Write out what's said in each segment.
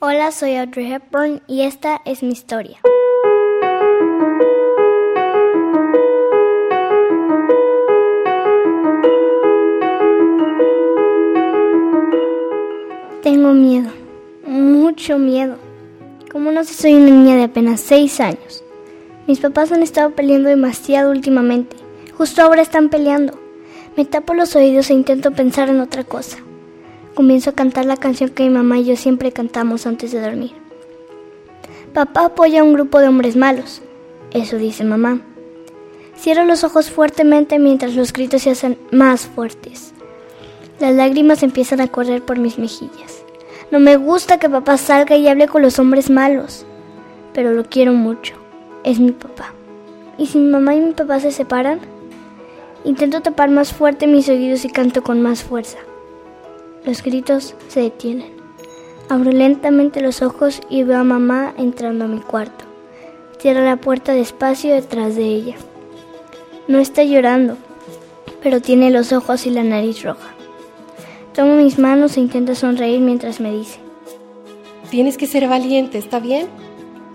Hola, soy Audrey Hepburn y esta es mi historia. Tengo miedo, mucho miedo. Como no sé, soy una niña de apenas 6 años. Mis papás han estado peleando demasiado últimamente. Justo ahora están peleando. Me tapo los oídos e intento pensar en otra cosa. Comienzo a cantar la canción que mi mamá y yo siempre cantamos antes de dormir. Papá apoya a un grupo de hombres malos. Eso dice mamá. Cierro los ojos fuertemente mientras los gritos se hacen más fuertes. Las lágrimas empiezan a correr por mis mejillas. No me gusta que papá salga y hable con los hombres malos, pero lo quiero mucho. Es mi papá. ¿Y si mi mamá y mi papá se separan? Intento tapar más fuerte mis oídos y canto con más fuerza. Los gritos se detienen. Abro lentamente los ojos y veo a mamá entrando a mi cuarto. Cierra la puerta despacio detrás de ella. No está llorando, pero tiene los ojos y la nariz roja. Tomo mis manos e intenta sonreír mientras me dice. Tienes que ser valiente, ¿está bien?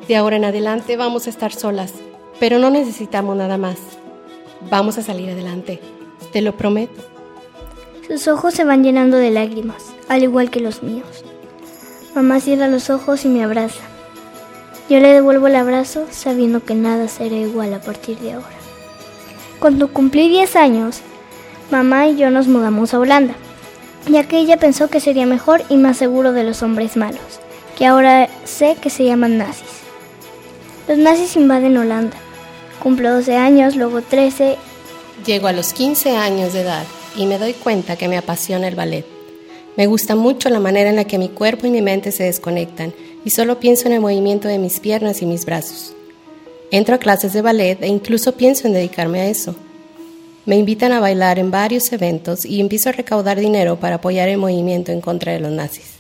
De ahora en adelante vamos a estar solas, pero no necesitamos nada más. Vamos a salir adelante, te lo prometo. Sus ojos se van llenando de lágrimas, al igual que los míos. Mamá cierra los ojos y me abraza. Yo le devuelvo el abrazo sabiendo que nada será igual a partir de ahora. Cuando cumplí 10 años, mamá y yo nos mudamos a Holanda ya que ella pensó que sería mejor y más seguro de los hombres malos, que ahora sé que se llaman nazis. Los nazis invaden Holanda. Cumplo 12 años, luego 13. Llego a los 15 años de edad y me doy cuenta que me apasiona el ballet. Me gusta mucho la manera en la que mi cuerpo y mi mente se desconectan y solo pienso en el movimiento de mis piernas y mis brazos. Entro a clases de ballet e incluso pienso en dedicarme a eso. Me invitan a bailar en varios eventos y empiezo a recaudar dinero para apoyar el movimiento en contra de los nazis.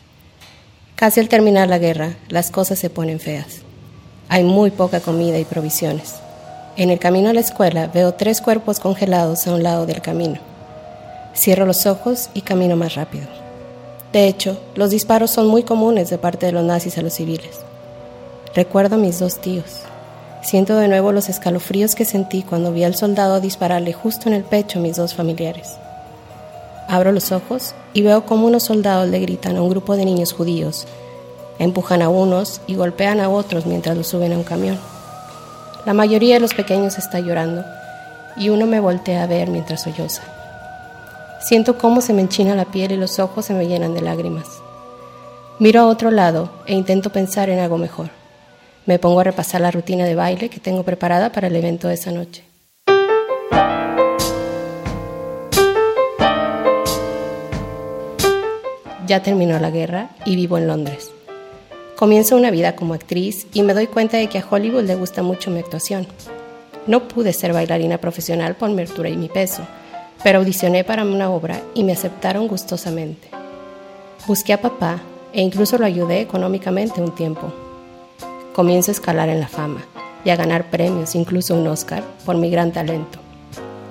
Casi al terminar la guerra, las cosas se ponen feas. Hay muy poca comida y provisiones. En el camino a la escuela veo tres cuerpos congelados a un lado del camino. Cierro los ojos y camino más rápido. De hecho, los disparos son muy comunes de parte de los nazis a los civiles. Recuerdo a mis dos tíos, Siento de nuevo los escalofríos que sentí cuando vi al soldado dispararle justo en el pecho a mis dos familiares. Abro los ojos y veo como unos soldados le gritan a un grupo de niños judíos, empujan a unos y golpean a otros mientras los suben a un camión. La mayoría de los pequeños está llorando y uno me voltea a ver mientras solloza. Siento cómo se me enchina la piel y los ojos se me llenan de lágrimas. Miro a otro lado e intento pensar en algo mejor. Me pongo a repasar la rutina de baile que tengo preparada para el evento de esa noche. Ya terminó la guerra y vivo en Londres. Comienzo una vida como actriz y me doy cuenta de que a Hollywood le gusta mucho mi actuación. No pude ser bailarina profesional por mi altura y mi peso, pero audicioné para una obra y me aceptaron gustosamente. Busqué a papá e incluso lo ayudé económicamente un tiempo, comienzo a escalar en la fama y a ganar premios, incluso un Oscar, por mi gran talento.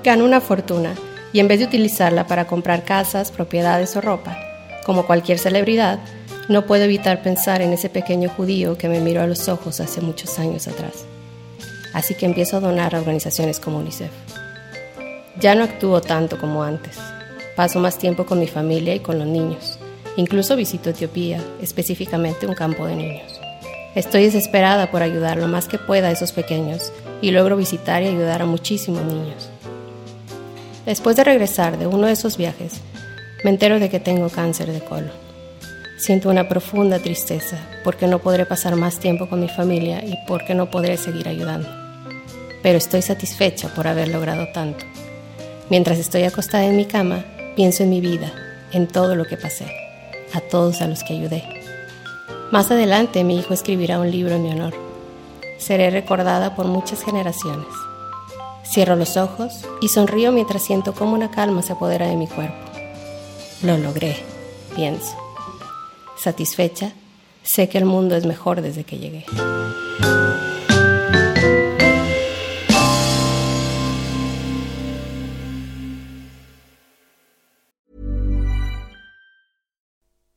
Gano una fortuna y en vez de utilizarla para comprar casas, propiedades o ropa, como cualquier celebridad, no puedo evitar pensar en ese pequeño judío que me miró a los ojos hace muchos años atrás. Así que empiezo a donar a organizaciones como UNICEF. Ya no actúo tanto como antes. Paso más tiempo con mi familia y con los niños. Incluso visito Etiopía, específicamente un campo de niños. Estoy desesperada por ayudar lo más que pueda a esos pequeños y logro visitar y ayudar a muchísimos niños. Después de regresar de uno de esos viajes, me entero de que tengo cáncer de colon. Siento una profunda tristeza porque no podré pasar más tiempo con mi familia y porque no podré seguir ayudando. Pero estoy satisfecha por haber logrado tanto. Mientras estoy acostada en mi cama, pienso en mi vida en todo lo que pasé, a todos a los que ayudé. Más adelante mi hijo escribirá un libro en mi honor. Seré recordada por muchas generaciones. Cierro los ojos y sonrío mientras siento cómo una calma se apodera de mi cuerpo. Lo logré, pienso. Satisfecha, sé que el mundo es mejor desde que llegué.